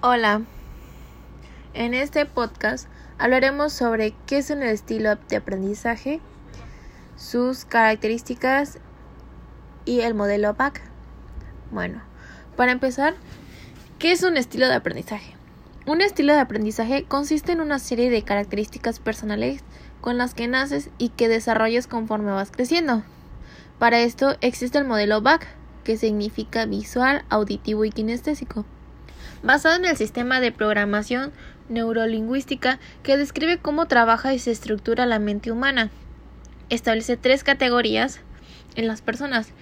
Hola, en este podcast hablaremos sobre qué es un estilo de aprendizaje, sus características y el modelo BAC. Bueno, para empezar, ¿qué es un estilo de aprendizaje? Un estilo de aprendizaje consiste en una serie de características personales con las que naces y que desarrollas conforme vas creciendo. Para esto existe el modelo BAC, que significa visual, auditivo y kinestésico basado en el sistema de programación neurolingüística que describe cómo trabaja y se estructura la mente humana. Establece tres categorías en las personas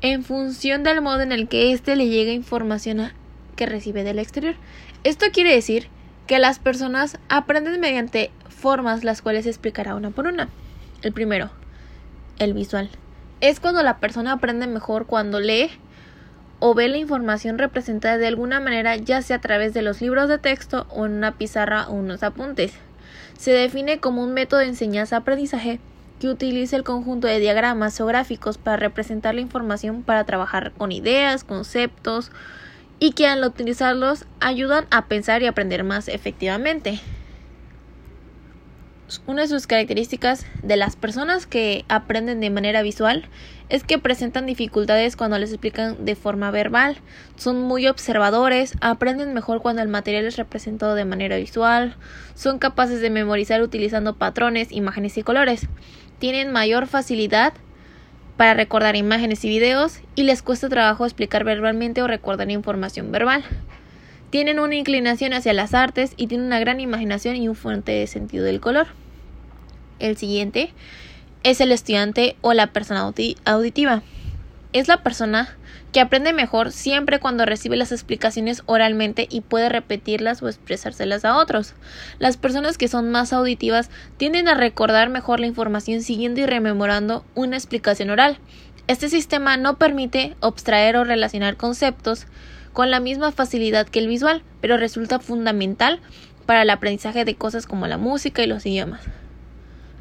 en función del modo en el que éste le llega información que recibe del exterior. Esto quiere decir que las personas aprenden mediante formas las cuales explicará una por una. El primero, el visual. Es cuando la persona aprende mejor cuando lee o ve la información representada de alguna manera ya sea a través de los libros de texto o en una pizarra o unos apuntes. Se define como un método de enseñanza-aprendizaje que utiliza el conjunto de diagramas o gráficos para representar la información para trabajar con ideas, conceptos y que al utilizarlos ayudan a pensar y aprender más efectivamente. Una de sus características de las personas que aprenden de manera visual es que presentan dificultades cuando les explican de forma verbal, son muy observadores, aprenden mejor cuando el material es representado de manera visual, son capaces de memorizar utilizando patrones, imágenes y colores, tienen mayor facilidad para recordar imágenes y videos y les cuesta trabajo explicar verbalmente o recordar información verbal. Tienen una inclinación hacia las artes y tienen una gran imaginación y un fuerte sentido del color. El siguiente es el estudiante o la persona auditiva. Es la persona que aprende mejor siempre cuando recibe las explicaciones oralmente y puede repetirlas o expresárselas a otros. Las personas que son más auditivas tienden a recordar mejor la información siguiendo y rememorando una explicación oral. Este sistema no permite abstraer o relacionar conceptos con la misma facilidad que el visual, pero resulta fundamental para el aprendizaje de cosas como la música y los idiomas.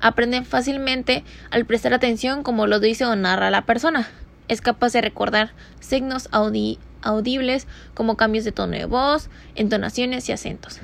Aprenden fácilmente al prestar atención como lo dice o narra la persona. Es capaz de recordar signos audibles como cambios de tono de voz, entonaciones y acentos.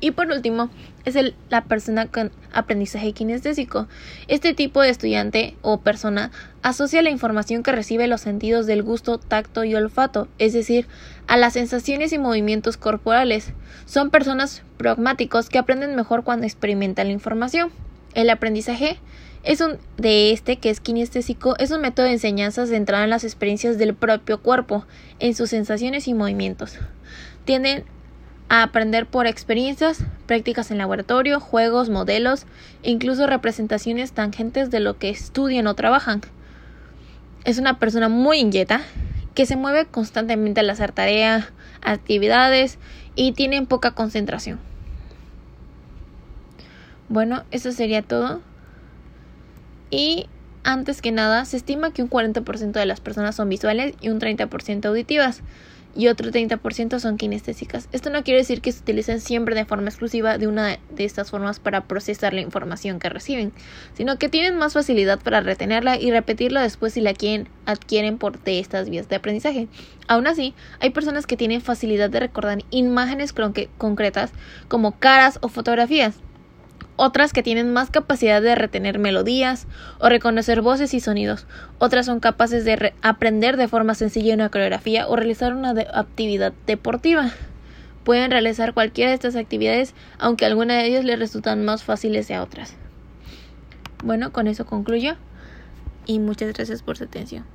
Y por último, es el, la persona con aprendizaje kinestésico. Este tipo de estudiante o persona asocia la información que recibe los sentidos del gusto, tacto y olfato, es decir, a las sensaciones y movimientos corporales. Son personas pragmáticos que aprenden mejor cuando experimentan la información. El aprendizaje es un de este que es kinestésico es un método de enseñanza centrado en las experiencias del propio cuerpo, en sus sensaciones y movimientos. Tienden a aprender por experiencias, prácticas en laboratorio, juegos, modelos, incluso representaciones tangentes de lo que estudian o trabajan. Es una persona muy inquieta que se mueve constantemente al hacer tareas, actividades y tiene poca concentración. Bueno, eso sería todo. Y antes que nada, se estima que un 40% de las personas son visuales y un 30% auditivas y otro 30% son kinestésicas. Esto no quiere decir que se utilicen siempre de forma exclusiva de una de estas formas para procesar la información que reciben, sino que tienen más facilidad para retenerla y repetirla después si la quieren, adquieren por de estas vías de aprendizaje. Aún así, hay personas que tienen facilidad de recordar imágenes concretas como caras o fotografías otras que tienen más capacidad de retener melodías o reconocer voces y sonidos, otras son capaces de aprender de forma sencilla una coreografía o realizar una actividad deportiva. Pueden realizar cualquiera de estas actividades, aunque algunas de ellas les resultan más fáciles que otras. Bueno, con eso concluyo y muchas gracias por su atención.